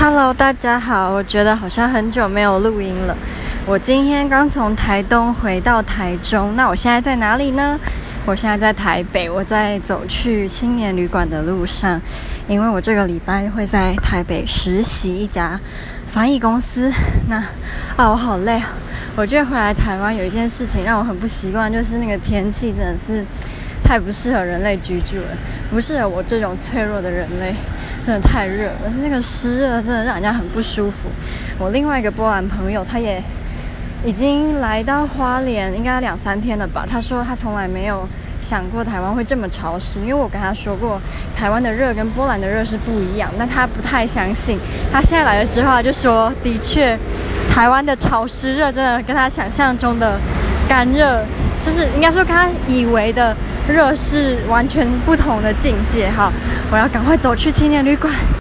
Hello，大家好。我觉得好像很久没有录音了。我今天刚从台东回到台中，那我现在在哪里呢？我现在在台北，我在走去青年旅馆的路上，因为我这个礼拜会在台北实习一家翻译公司。那啊，我好累。我觉得回来台湾有一件事情让我很不习惯，就是那个天气真的是。太不适合人类居住了，不适合我这种脆弱的人类，真的太热了。那个湿热真的让人家很不舒服。我另外一个波兰朋友，他也已经来到花莲，应该两三天了吧。他说他从来没有想过台湾会这么潮湿，因为我跟他说过，台湾的热跟波兰的热是不一样，但他不太相信。他现在来了之后，他就说，的确，台湾的潮湿热真的跟他想象中的干热，就是应该说他以为的。热是完全不同的境界哈！我要赶快走去青年旅馆。